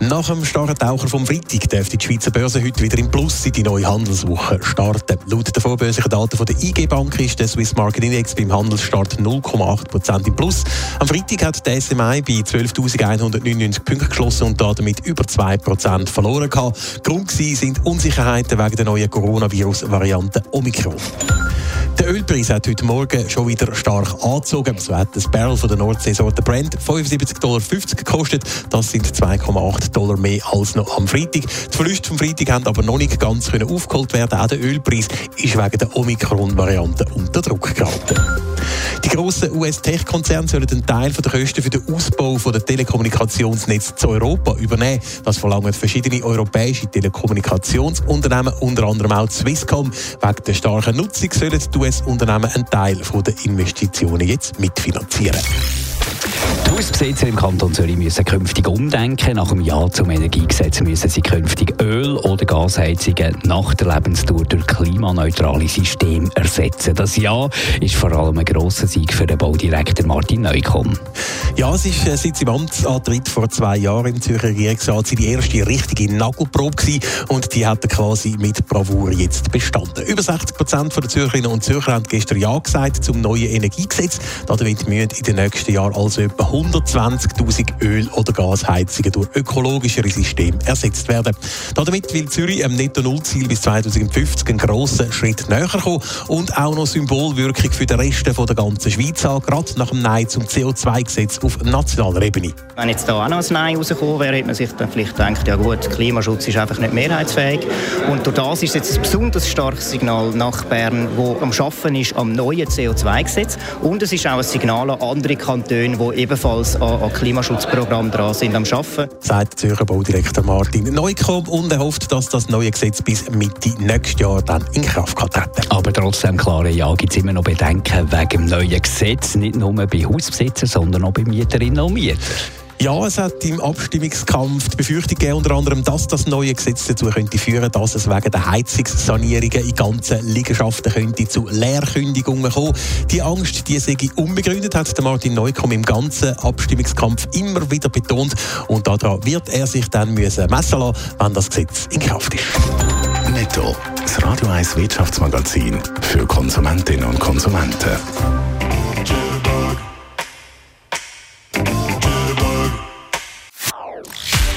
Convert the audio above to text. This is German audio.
Nach dem starken Taucher vom Freitag dürfte die Schweizer Börse heute wieder im Plus in die neue Handelswoche starten. Laut den vorbörslichen Daten von der IG Bank ist der Swiss Market Index beim Handelsstart 0,8% im Plus. Am Freitag hat der SMI bei 12.199 Punkten geschlossen und damit über 2% verloren gehabt. Grund sind Unsicherheiten wegen der neuen Coronavirus-Variante Omikron. Der Ölpreis hat heute Morgen schon wieder stark angezogen. So hat das Barrel von der Nordseesorte Brent 75,50 Dollar gekostet. Das sind 2,8 Dollar mehr als noch am Freitag. Die Verluste vom Freitag haben aber noch nicht ganz aufgeholt werden. Auch der Ölpreis ist wegen der Omikron-Variante unter Druck geraten. Die grossen US-Tech-Konzerne sollen einen Teil der Kosten für den Ausbau der Telekommunikationsnetze zu Europa übernehmen. Das verlangen verschiedene europäische Telekommunikationsunternehmen, unter anderem auch Swisscom. Wegen der starken Nutzung sollen die US-Unternehmen einen Teil der Investitionen jetzt mitfinanzieren. Hausbesitzer im Kanton Zürich müssen künftig umdenken. Nach dem Ja zum Energiegesetz müssen sie künftig Öl- oder Gasheizungen nach der Lebensdauer durch klimaneutrale Systeme ersetzen. Das Ja ist vor allem ein grosser Sieg für den Baudirektor Martin Neukomm. Ja, es ist äh, seit seinem Amtsantritt vor zwei Jahren im Zürcher Regierungsrat die erste richtige Nagelprobe und die hat er quasi mit Bravour jetzt bestanden. Über 60 Prozent der Zürcherinnen und Zürcher haben gestern Ja gesagt zum neuen Energiegesetz. Damit müssen in den nächsten Jahren also etwa 120.000 Öl- oder Gasheizungen durch ökologischere Systeme ersetzt werden. Damit will Zürich einem Netto-Null-Ziel bis 2050 einen grossen Schritt näher kommen und auch noch Symbolwirkung für den Rest der ganzen Schweiz haben, gerade nach dem Nein zum CO2-Gesetz auf nationaler Ebene. Wenn jetzt da auch noch ein Nein rausgekommen wäre, hätte man sich dann vielleicht gedacht, ja gut, Klimaschutz ist einfach nicht mehrheitsfähig. Und durch das ist jetzt ein besonders starkes Signal nach Bern, wo am Schaffen ist am neuen CO2-Gesetz. Und es ist auch ein Signal an andere Kantone, die ebenfalls an, an Klimaschutzprogramm dran sind am Schaffen. Sagt Zürcher Baudirektor Martin Neukomm und er hofft, dass das neue Gesetz bis Mitte nächstes Jahr dann in Kraft kann treten. Aber trotzdem klare Ja gibt es immer noch Bedenken wegen dem neuen Gesetz, nicht nur bei Hausbesitzern, sondern auch bei Mieterinnen und Mietern. Ja, es hat im Abstimmungskampf die Befürchtung gegeben, unter anderem, dass das neue Gesetz dazu könnte führen, dass es wegen der Heizungssanierungen in ganzen Liegenschaften könnte zu Leerkündigungen kommen. Die Angst, die sei unbegründet, hat Martin Neukomm im ganzen Abstimmungskampf immer wieder betont. Und daran wird er sich dann messen lassen, wenn das Gesetz in Kraft ist. Netto, das Radio 1 Wirtschaftsmagazin für Konsumentinnen und Konsumenten.